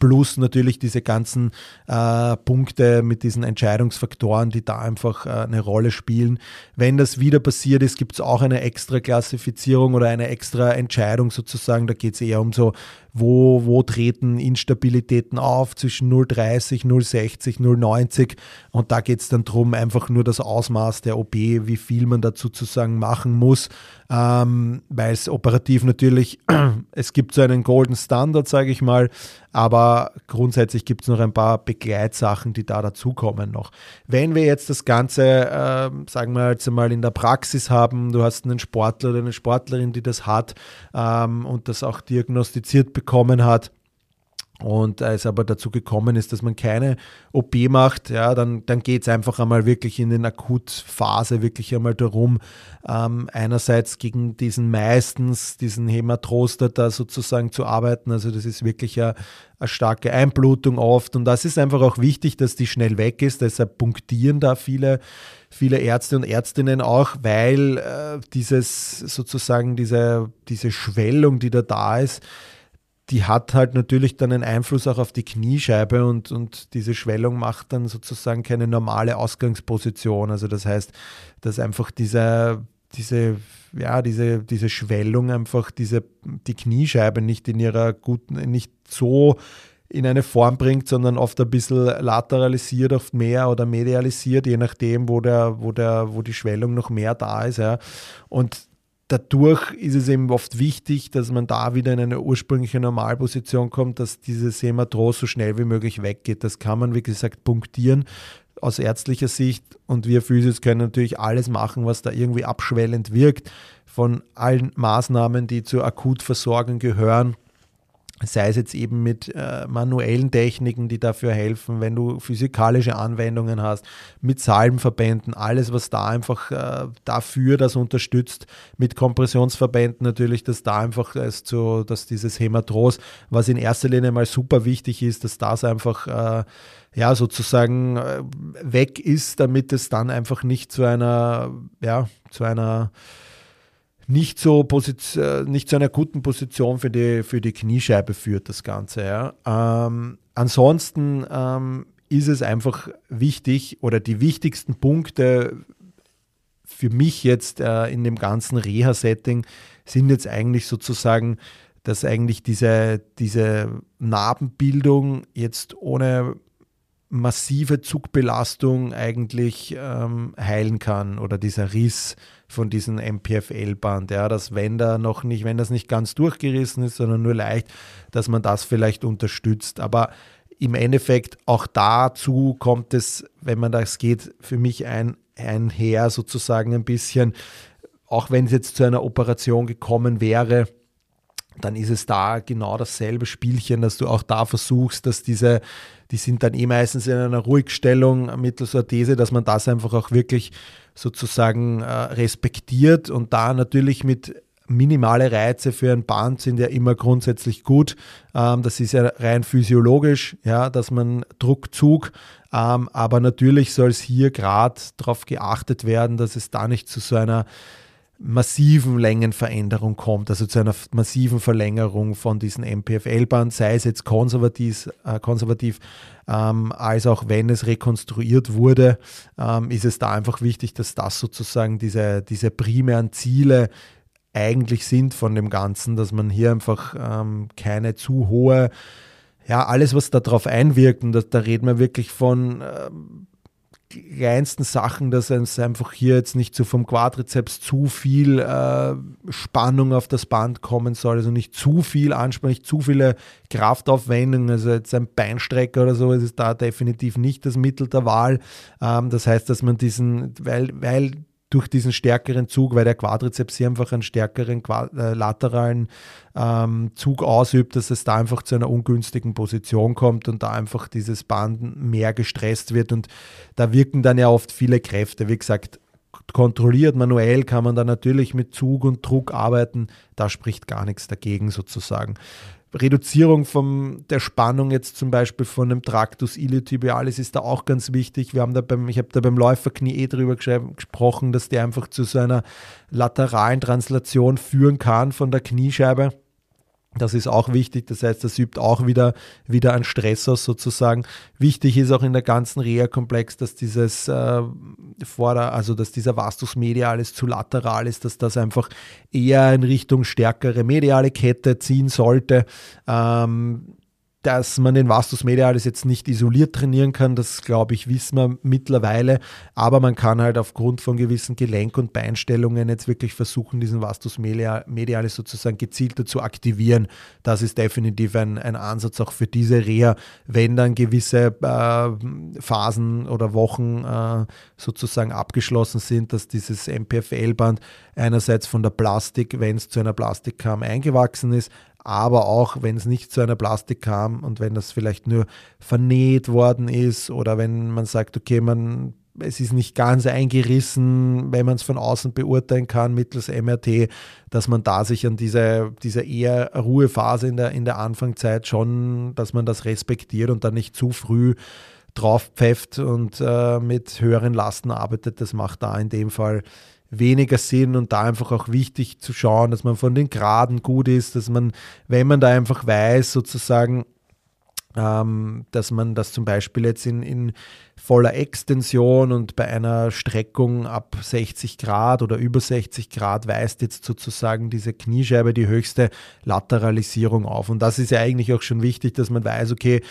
plus natürlich diese ganzen äh, Punkte mit diesen Entscheidungsfaktoren, die da einfach äh, eine Rolle spielen. Wenn das wieder passiert ist, gibt es auch eine extra Klassifizierung oder eine extra Entscheidung sozusagen. Da geht es eher um so wo, wo treten Instabilitäten auf zwischen 0,30, 0,60, 0,90 und da geht es dann darum, einfach nur das Ausmaß der OP, wie viel man dazu sozusagen machen muss, ähm, weil es operativ natürlich, es gibt so einen Golden Standard, sage ich mal, aber grundsätzlich gibt es noch ein paar Begleitsachen, die da dazukommen noch. Wenn wir jetzt das Ganze, äh, sagen wir jetzt einmal in der Praxis haben, du hast einen Sportler oder eine Sportlerin, die das hat ähm, und das auch diagnostiziert bekommen hat und es aber dazu gekommen ist, dass man keine OP macht, ja, dann, dann geht es einfach einmal wirklich in den Akutphase wirklich einmal darum, ähm, einerseits gegen diesen meistens, diesen Hämatrostater sozusagen zu arbeiten. Also das ist wirklich eine, eine starke Einblutung oft und das ist einfach auch wichtig, dass die schnell weg ist. Deshalb punktieren da viele, viele Ärzte und Ärztinnen auch, weil äh, dieses sozusagen diese, diese Schwellung, die da da ist, die hat halt natürlich dann einen Einfluss auch auf die Kniescheibe und, und diese Schwellung macht dann sozusagen keine normale Ausgangsposition. Also das heißt, dass einfach diese, diese, ja, diese, diese Schwellung einfach diese, die Kniescheibe nicht in ihrer guten, nicht so in eine Form bringt, sondern oft ein bisschen lateralisiert, oft mehr oder medialisiert, je nachdem, wo, der, wo, der, wo die Schwellung noch mehr da ist. Ja. Und dadurch ist es eben oft wichtig, dass man da wieder in eine ursprüngliche Normalposition kommt, dass dieses Hämatros so schnell wie möglich weggeht. Das kann man, wie gesagt, punktieren aus ärztlicher Sicht und wir Physios können natürlich alles machen, was da irgendwie abschwellend wirkt, von allen Maßnahmen, die zur Akutversorgung gehören sei es jetzt eben mit äh, manuellen Techniken, die dafür helfen, wenn du physikalische Anwendungen hast, mit Salbenverbänden, alles, was da einfach äh, dafür das unterstützt, mit Kompressionsverbänden natürlich, dass da einfach es zu, dass dieses Hämatros, was in erster Linie mal super wichtig ist, dass das einfach äh, ja sozusagen äh, weg ist, damit es dann einfach nicht zu einer, ja, zu einer nicht so, äh, nicht zu einer guten Position für die, für die Kniescheibe führt, das Ganze. Ja. Ähm, ansonsten ähm, ist es einfach wichtig oder die wichtigsten Punkte für mich jetzt äh, in dem ganzen Reha-Setting sind jetzt eigentlich sozusagen, dass eigentlich diese, diese Narbenbildung jetzt ohne massive Zugbelastung eigentlich ähm, heilen kann oder dieser Riss von diesem MPFL-Band, ja, dass wenn da noch nicht, wenn das nicht ganz durchgerissen ist, sondern nur leicht, dass man das vielleicht unterstützt. Aber im Endeffekt auch dazu kommt es, wenn man das geht, für mich ein, einher sozusagen ein bisschen, auch wenn es jetzt zu einer Operation gekommen wäre, dann ist es da genau dasselbe Spielchen, dass du auch da versuchst, dass diese, die sind dann eh meistens in einer Ruhigstellung mittels Orthese, dass man das einfach auch wirklich sozusagen äh, respektiert und da natürlich mit minimale Reize für ein Band sind ja immer grundsätzlich gut. Ähm, das ist ja rein physiologisch, ja, dass man Druckzug, ähm, aber natürlich soll es hier gerade darauf geachtet werden, dass es da nicht zu so einer massiven Längenveränderung kommt, also zu einer massiven Verlängerung von diesem MPFL-Band, sei es jetzt konservativ, äh, konservativ ähm, als auch wenn es rekonstruiert wurde, ähm, ist es da einfach wichtig, dass das sozusagen diese, diese primären Ziele eigentlich sind von dem Ganzen, dass man hier einfach ähm, keine zu hohe, ja, alles, was darauf einwirkt, und da, da reden wir wirklich von ähm, kleinsten Sachen, dass es einfach hier jetzt nicht so vom Quadrizeps zu viel äh, Spannung auf das Band kommen soll, also nicht zu viel Anspannung, nicht zu viele Kraftaufwendungen, also jetzt ein Beinstrecker oder so, ist da definitiv nicht das Mittel der Wahl. Ähm, das heißt, dass man diesen, weil, weil durch diesen stärkeren Zug, weil der Quadrizeps hier einfach einen stärkeren äh, lateralen ähm, Zug ausübt, dass es da einfach zu einer ungünstigen Position kommt und da einfach dieses Band mehr gestresst wird und da wirken dann ja oft viele Kräfte. Wie gesagt, kontrolliert. Manuell kann man da natürlich mit Zug und Druck arbeiten. Da spricht gar nichts dagegen sozusagen. Reduzierung von der Spannung jetzt zum Beispiel von einem Tractus iliotibialis ist da auch ganz wichtig. Wir haben da beim, ich habe da beim Läuferknie eh drüber gesprochen, dass der einfach zu so einer lateralen Translation führen kann von der Kniescheibe. Das ist auch wichtig, das heißt, das übt auch wieder, wieder einen Stress aus sozusagen. Wichtig ist auch in der ganzen Reha-Komplex, dass dieses äh, Vorder-, also dass dieser Vastus medialis zu lateral ist, dass das einfach eher in Richtung stärkere mediale Kette ziehen sollte. Ähm, dass man den Vastus medialis jetzt nicht isoliert trainieren kann, das glaube ich, wissen wir mittlerweile. Aber man kann halt aufgrund von gewissen Gelenk- und Beinstellungen jetzt wirklich versuchen, diesen Vastus medialis sozusagen gezielter zu aktivieren. Das ist definitiv ein, ein Ansatz auch für diese Reha, wenn dann gewisse äh, Phasen oder Wochen äh, sozusagen abgeschlossen sind, dass dieses MPFL-Band einerseits von der Plastik, wenn es zu einer Plastik kam, eingewachsen ist, aber auch wenn es nicht zu einer Plastik kam und wenn das vielleicht nur vernäht worden ist oder wenn man sagt, okay, man es ist nicht ganz eingerissen, wenn man es von außen beurteilen kann mittels MRT, dass man da sich an diese, diese eher Ruhephase in der, in der Anfangszeit schon, dass man das respektiert und dann nicht zu früh drauf pfefft und äh, mit höheren Lasten arbeitet. Das macht da in dem Fall weniger Sinn und da einfach auch wichtig zu schauen, dass man von den Graden gut ist, dass man, wenn man da einfach weiß, sozusagen, ähm, dass man das zum Beispiel jetzt in, in voller Extension und bei einer Streckung ab 60 Grad oder über 60 Grad weist jetzt sozusagen diese Kniescheibe die höchste Lateralisierung auf. Und das ist ja eigentlich auch schon wichtig, dass man weiß, okay,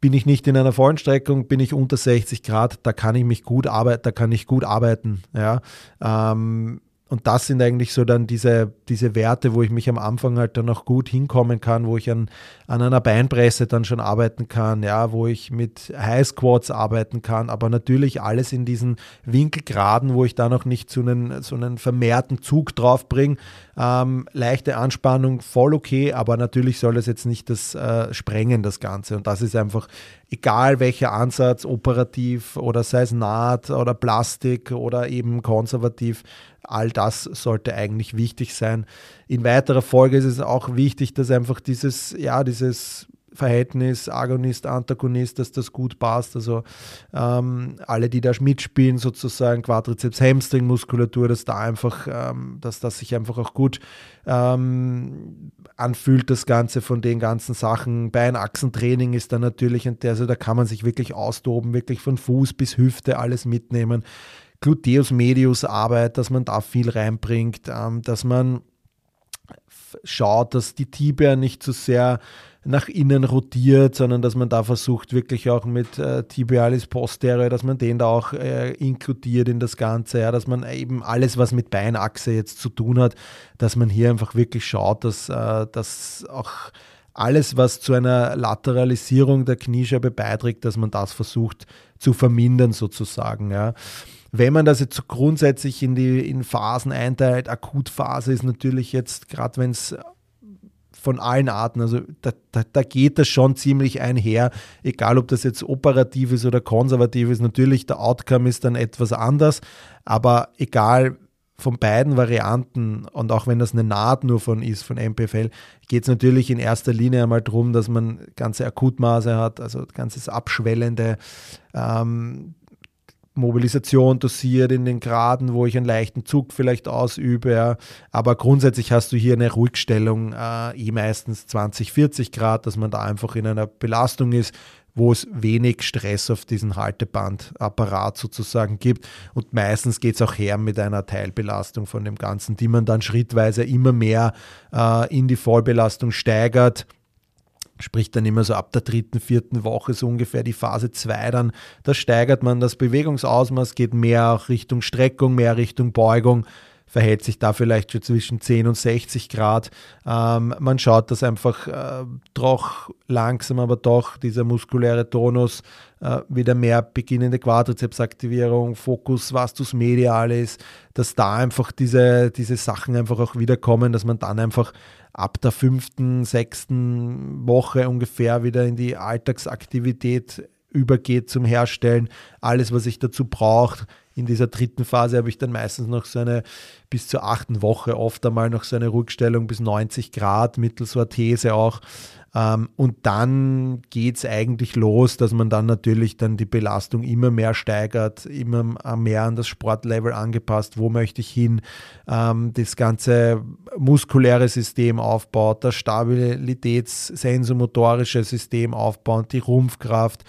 bin ich nicht in einer vollen Streckung, bin ich unter 60 Grad, da kann ich mich gut arbeiten, da kann ich gut arbeiten. Ja. Ähm, und das sind eigentlich so dann diese, diese Werte, wo ich mich am Anfang halt dann noch gut hinkommen kann, wo ich an, an einer Beinpresse dann schon arbeiten kann, ja, wo ich mit High Squats arbeiten kann, aber natürlich alles in diesen Winkelgraden, wo ich da noch nicht so einen, so einen vermehrten Zug drauf bringe. Ähm, leichte Anspannung, voll okay, aber natürlich soll es jetzt nicht das äh, sprengen, das Ganze. Und das ist einfach, egal welcher Ansatz, operativ oder sei es Naht oder Plastik oder eben konservativ, all das sollte eigentlich wichtig sein. In weiterer Folge ist es auch wichtig, dass einfach dieses, ja, dieses Verhältnis Agonist, Antagonist, dass das gut passt. Also ähm, alle, die da mitspielen, sozusagen Quadrizeps, Hamstring, Muskulatur, dass da einfach, ähm, dass das sich einfach auch gut ähm, anfühlt, das Ganze von den ganzen Sachen. Beinachsentraining ist da natürlich, also da kann man sich wirklich austoben, wirklich von Fuß bis Hüfte alles mitnehmen. Gluteus Medius Arbeit, dass man da viel reinbringt, ähm, dass man schaut, dass die Tibia nicht so sehr nach innen rotiert, sondern dass man da versucht, wirklich auch mit äh, Tibialis posterior, dass man den da auch äh, inkludiert in das Ganze, ja, dass man eben alles, was mit Beinachse jetzt zu tun hat, dass man hier einfach wirklich schaut, dass, äh, dass auch alles, was zu einer Lateralisierung der Kniescheibe beiträgt, dass man das versucht zu vermindern sozusagen. Ja. Wenn man das jetzt grundsätzlich in die in Phasen einteilt, Akutphase ist natürlich jetzt, gerade wenn es von allen Arten, also da, da, da, geht das schon ziemlich einher, egal ob das jetzt operativ ist oder konservativ ist. Natürlich, der Outcome ist dann etwas anders, aber egal von beiden Varianten und auch wenn das eine Naht nur von ist, von MPFL, geht es natürlich in erster Linie einmal darum, dass man ganze Akutmaße hat, also ganzes Abschwellende, ähm, Mobilisation dosiert in den Graden, wo ich einen leichten Zug vielleicht ausübe. Ja. Aber grundsätzlich hast du hier eine Ruhigstellung, äh, eh meistens 20, 40 Grad, dass man da einfach in einer Belastung ist, wo es wenig Stress auf diesen Haltebandapparat sozusagen gibt. Und meistens geht es auch her mit einer Teilbelastung von dem Ganzen, die man dann schrittweise immer mehr äh, in die Vollbelastung steigert Sprich dann immer so ab der dritten, vierten Woche so ungefähr die Phase 2 dann, da steigert man das Bewegungsausmaß, geht mehr auch Richtung Streckung, mehr Richtung Beugung, verhält sich da vielleicht schon zwischen 10 und 60 Grad. Ähm, man schaut, dass einfach äh, doch langsam, aber doch dieser muskuläre Tonus äh, wieder mehr beginnende Quadrizepsaktivierung, Fokus vastus medialis, dass da einfach diese, diese Sachen einfach auch wiederkommen, dass man dann einfach ab der fünften, sechsten Woche ungefähr wieder in die Alltagsaktivität übergeht zum Herstellen. Alles, was ich dazu brauche, in dieser dritten Phase habe ich dann meistens noch so eine bis zur achten Woche oft einmal noch so eine Rückstellung bis 90 Grad mittels Orthese auch. Ähm, und dann geht es eigentlich los, dass man dann natürlich dann die Belastung immer mehr steigert, immer mehr an das Sportlevel angepasst, wo möchte ich hin, ähm, das ganze muskuläre System aufbaut, das Stabilitätssensomotorische System aufbaut, die Rumpfkraft,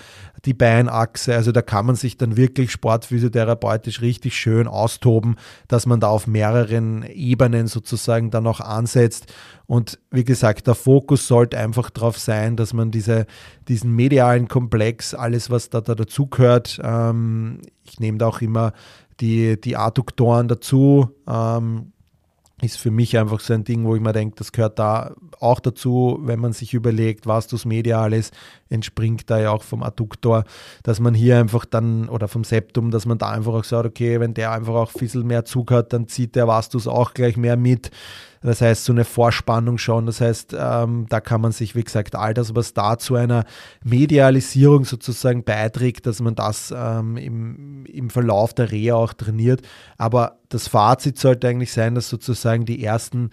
die Beinachse. Also da kann man sich dann wirklich sportphysiotherapeutisch richtig schön austoben, dass man da auf mehreren Ebenen sozusagen dann auch ansetzt. Und wie gesagt, der Fokus sollte einfach darauf sein, dass man diese, diesen medialen Komplex, alles was da, da dazugehört, ähm, ich nehme da auch immer die, die Adduktoren dazu, ähm, ist für mich einfach so ein Ding, wo ich mir denke, das gehört da auch dazu, wenn man sich überlegt, was das Mediales entspringt da ja auch vom Adduktor, dass man hier einfach dann, oder vom Septum, dass man da einfach auch sagt, okay, wenn der einfach auch ein bisschen mehr Zug hat, dann zieht der Vastus auch gleich mehr mit. Das heißt, so eine Vorspannung schon. Das heißt, ähm, da kann man sich, wie gesagt, all das, was da zu einer Medialisierung sozusagen beiträgt, dass man das ähm, im, im Verlauf der Reha auch trainiert. Aber das Fazit sollte eigentlich sein, dass sozusagen die ersten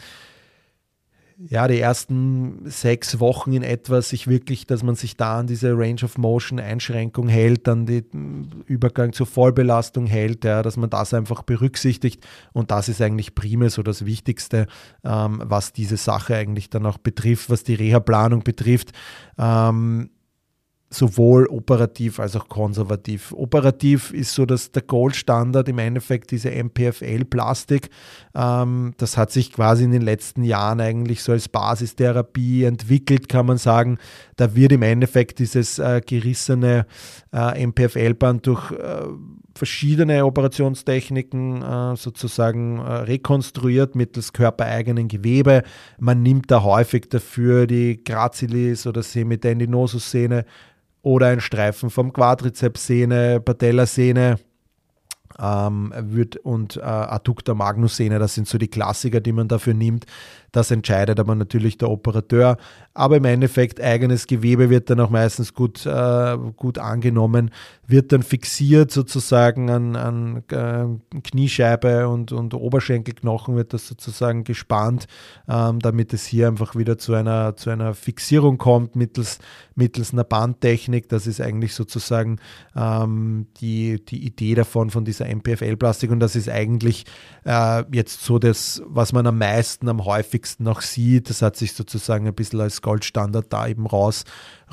ja, die ersten sechs Wochen in etwa sich wirklich, dass man sich da an diese Range of Motion Einschränkung hält, dann den Übergang zur Vollbelastung hält, ja, dass man das einfach berücksichtigt und das ist eigentlich primär so das Wichtigste, ähm, was diese Sache eigentlich dann auch betrifft, was die Reha-Planung betrifft. Ähm, sowohl operativ als auch konservativ. Operativ ist so, dass der Goldstandard im Endeffekt diese MPFL-Plastik, ähm, das hat sich quasi in den letzten Jahren eigentlich so als Basistherapie entwickelt, kann man sagen. Da wird im Endeffekt dieses äh, gerissene äh, MPFL-Band durch äh, verschiedene Operationstechniken äh, sozusagen äh, rekonstruiert mittels körpereigenen Gewebe. Man nimmt da häufig dafür die Gracilis oder Semitendinosus-Szene oder ein Streifen vom Quadrizepssehne, Patellasehne ähm, und äh, Adductor Magnussehne, das sind so die Klassiker, die man dafür nimmt. Das entscheidet aber natürlich der Operateur. Aber im Endeffekt, eigenes Gewebe wird dann auch meistens gut, äh, gut angenommen, wird dann fixiert sozusagen an, an äh, Kniescheibe und, und Oberschenkelknochen wird das sozusagen gespannt, ähm, damit es hier einfach wieder zu einer, zu einer Fixierung kommt mittels, mittels einer Bandtechnik. Das ist eigentlich sozusagen ähm, die, die Idee davon, von dieser MPFL-Plastik und das ist eigentlich äh, jetzt so das, was man am meisten, am häufigsten häufigsten noch sieht. Das hat sich sozusagen ein bisschen als Goldstandard da eben raus,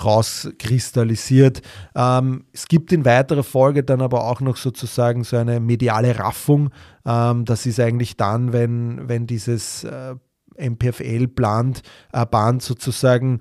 rauskristallisiert. Ähm, es gibt in weiterer Folge dann aber auch noch sozusagen so eine mediale Raffung. Ähm, das ist eigentlich dann, wenn, wenn dieses äh, MPFL-Band äh, Band sozusagen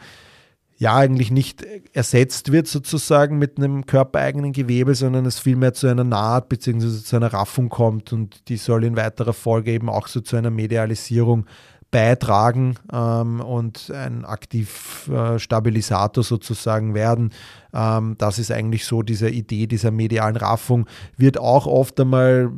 ja eigentlich nicht ersetzt wird sozusagen mit einem körpereigenen Gewebe, sondern es vielmehr zu einer Naht bzw. zu einer Raffung kommt und die soll in weiterer Folge eben auch so zu einer Medialisierung beitragen ähm, und ein Aktivstabilisator äh, sozusagen werden. Ähm, das ist eigentlich so diese Idee dieser medialen Raffung. Wird auch oft einmal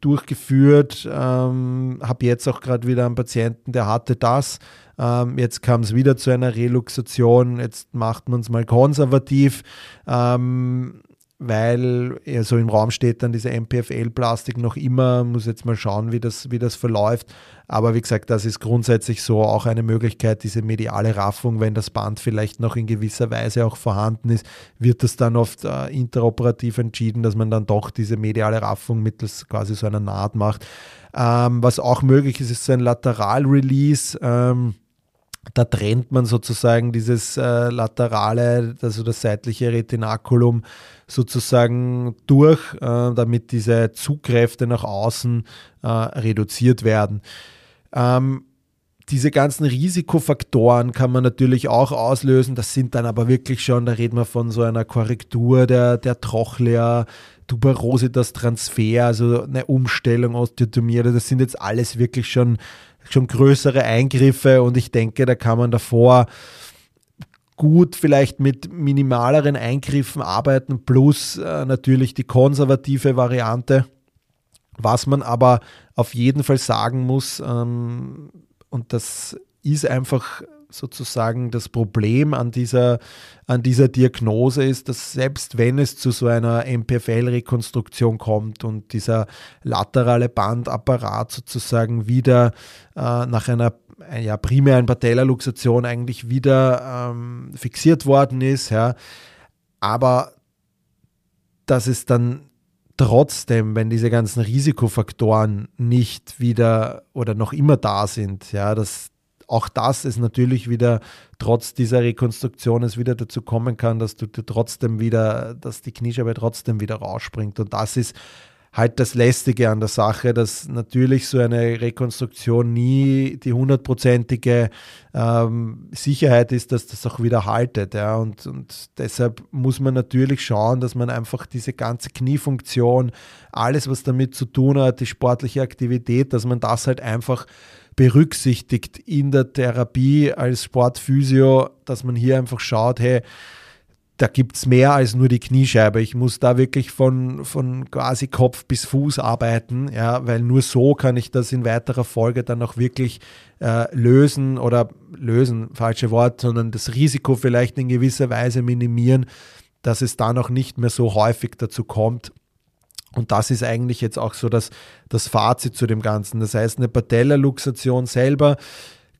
durchgeführt. Ähm, Habe jetzt auch gerade wieder einen Patienten, der hatte das. Ähm, jetzt kam es wieder zu einer Reluxation. Jetzt macht man es mal konservativ. Ähm, weil so im Raum steht dann diese MPFL-Plastik noch immer, muss jetzt mal schauen, wie das, wie das verläuft. Aber wie gesagt, das ist grundsätzlich so auch eine Möglichkeit, diese mediale Raffung, wenn das Band vielleicht noch in gewisser Weise auch vorhanden ist, wird das dann oft äh, interoperativ entschieden, dass man dann doch diese mediale Raffung mittels quasi so einer Naht macht. Ähm, was auch möglich ist, ist so ein Lateral-Release. Ähm, da trennt man sozusagen dieses äh, laterale, also das seitliche Retinaculum sozusagen durch, äh, damit diese Zugkräfte nach außen äh, reduziert werden. Ähm, diese ganzen Risikofaktoren kann man natürlich auch auslösen. Das sind dann aber wirklich schon, da reden wir von so einer Korrektur der, der Trochlea, Tuberositas Transfer, also eine Umstellung Osteotomie. Das sind jetzt alles wirklich schon schon größere Eingriffe und ich denke, da kann man davor gut vielleicht mit minimaleren Eingriffen arbeiten, plus äh, natürlich die konservative Variante. Was man aber auf jeden Fall sagen muss, ähm, und das ist einfach sozusagen das Problem an dieser, an dieser Diagnose ist, dass selbst wenn es zu so einer MPFL-Rekonstruktion kommt und dieser laterale Bandapparat sozusagen wieder äh, nach einer ja, primären Patellaluxation eigentlich wieder ähm, fixiert worden ist, ja, aber dass es dann trotzdem, wenn diese ganzen Risikofaktoren nicht wieder oder noch immer da sind, ja, dass auch das ist natürlich wieder trotz dieser Rekonstruktion es wieder dazu kommen kann, dass du trotzdem wieder, dass die Kniescheibe trotzdem wieder rausspringt. Und das ist halt das Lästige an der Sache, dass natürlich so eine Rekonstruktion nie die hundertprozentige ähm, Sicherheit ist, dass das auch wieder haltet. Ja. Und, und deshalb muss man natürlich schauen, dass man einfach diese ganze Kniefunktion, alles, was damit zu tun hat, die sportliche Aktivität, dass man das halt einfach berücksichtigt in der Therapie als Sportphysio, dass man hier einfach schaut, hey, da gibt es mehr als nur die Kniescheibe. Ich muss da wirklich von, von quasi Kopf bis Fuß arbeiten, ja, weil nur so kann ich das in weiterer Folge dann auch wirklich äh, lösen oder lösen, falsche Wort, sondern das Risiko vielleicht in gewisser Weise minimieren, dass es dann auch nicht mehr so häufig dazu kommt. Und das ist eigentlich jetzt auch so das, das Fazit zu dem Ganzen. Das heißt, eine Patellaluxation selber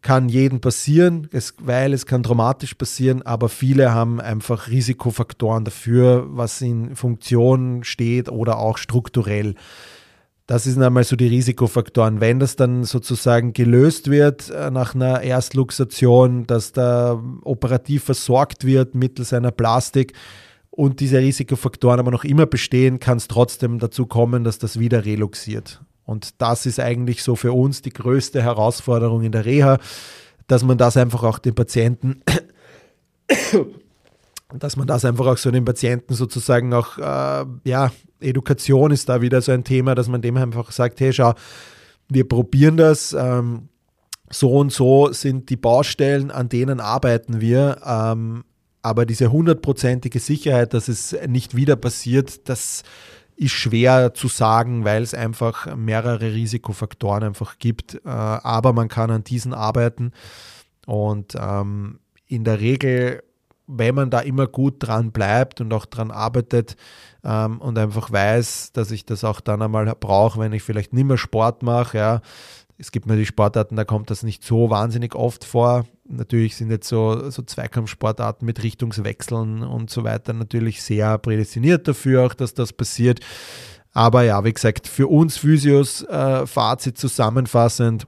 kann jedem passieren, es, weil es kann traumatisch passieren, aber viele haben einfach Risikofaktoren dafür, was in Funktion steht oder auch strukturell. Das sind einmal so die Risikofaktoren. Wenn das dann sozusagen gelöst wird äh, nach einer Erstluxation, dass da operativ versorgt wird mittels einer Plastik und diese Risikofaktoren aber noch immer bestehen, kann es trotzdem dazu kommen, dass das wieder reluxiert. Und das ist eigentlich so für uns die größte Herausforderung in der Reha, dass man das einfach auch den Patienten, dass man das einfach auch so den Patienten sozusagen auch, äh, ja, Education ist da wieder so ein Thema, dass man dem einfach sagt, hey, schau, wir probieren das, ähm, so und so sind die Baustellen, an denen arbeiten wir, ähm, aber diese hundertprozentige Sicherheit, dass es nicht wieder passiert, das ist schwer zu sagen, weil es einfach mehrere Risikofaktoren einfach gibt. Äh, aber man kann an diesen arbeiten. Und ähm, in der Regel, wenn man da immer gut dran bleibt und auch dran arbeitet ähm, und einfach weiß, dass ich das auch dann einmal brauche, wenn ich vielleicht nicht mehr Sport mache, ja, es gibt natürlich Sportarten, da kommt das nicht so wahnsinnig oft vor. Natürlich sind jetzt so, so Zweikampfsportarten mit Richtungswechseln und so weiter natürlich sehr prädestiniert dafür, auch dass das passiert. Aber ja, wie gesagt, für uns Physios, äh, Fazit zusammenfassend,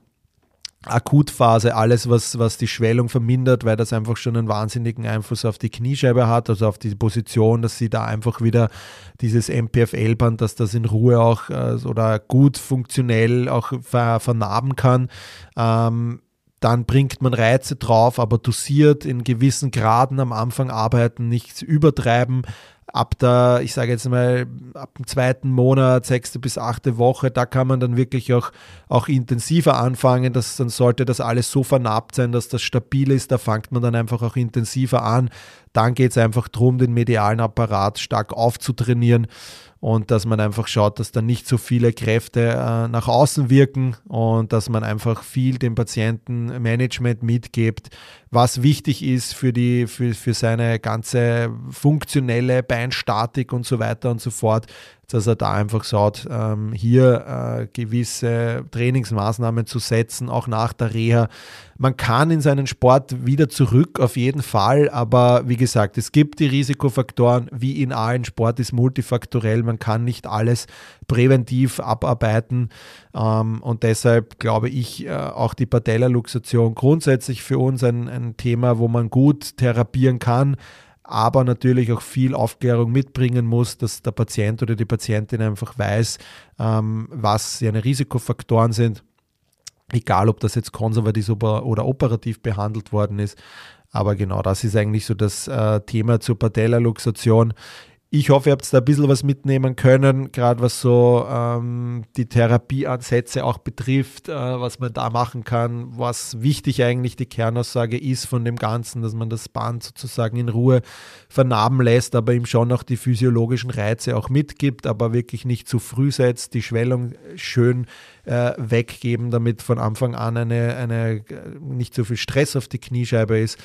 Akutphase, alles, was, was die Schwellung vermindert, weil das einfach schon einen wahnsinnigen Einfluss auf die Kniescheibe hat, also auf die Position, dass sie da einfach wieder dieses MPFL-Band, dass das in Ruhe auch äh, oder gut funktionell auch ver vernarben kann. Ähm, dann bringt man Reize drauf, aber dosiert in gewissen Graden am Anfang arbeiten, nichts übertreiben ab der, ich sage jetzt mal, ab dem zweiten Monat, sechste bis achte Woche, da kann man dann wirklich auch, auch intensiver anfangen. Das, dann sollte das alles so vernarbt sein, dass das stabil ist. Da fängt man dann einfach auch intensiver an. Dann geht es einfach darum, den medialen Apparat stark aufzutrainieren und dass man einfach schaut, dass da nicht so viele Kräfte äh, nach außen wirken und dass man einfach viel dem Patienten Management mitgibt, was wichtig ist für, die, für, für seine ganze funktionelle Beinstatik und so weiter und so fort dass er da einfach schaut, ähm, hier äh, gewisse Trainingsmaßnahmen zu setzen, auch nach der Reha. Man kann in seinen Sport wieder zurück, auf jeden Fall, aber wie gesagt, es gibt die Risikofaktoren, wie in allen Sport ist multifaktorell, man kann nicht alles präventiv abarbeiten ähm, und deshalb glaube ich äh, auch die Patellaluxation grundsätzlich für uns ein, ein Thema, wo man gut therapieren kann aber natürlich auch viel Aufklärung mitbringen muss, dass der Patient oder die Patientin einfach weiß, ähm, was seine Risikofaktoren sind, egal ob das jetzt konservativ oder operativ behandelt worden ist. Aber genau das ist eigentlich so das äh, Thema zur Patellaluxation. Ich hoffe, ihr habt da ein bisschen was mitnehmen können, gerade was so ähm, die Therapieansätze auch betrifft, äh, was man da machen kann, was wichtig eigentlich die Kernaussage ist von dem Ganzen, dass man das Band sozusagen in Ruhe vernarben lässt, aber ihm schon noch die physiologischen Reize auch mitgibt, aber wirklich nicht zu früh setzt, die Schwellung schön äh, weggeben, damit von Anfang an eine, eine nicht so viel Stress auf die Kniescheibe ist.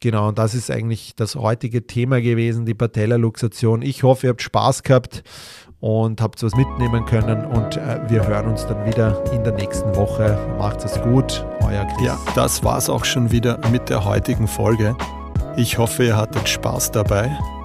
Genau, und das ist eigentlich das heutige Thema gewesen, die Patellaluxation. Ich hoffe, ihr habt Spaß gehabt und habt was mitnehmen können und äh, wir hören uns dann wieder in der nächsten Woche. Macht es gut, euer Chris. Ja, das war's auch schon wieder mit der heutigen Folge. Ich hoffe, ihr hattet Spaß dabei.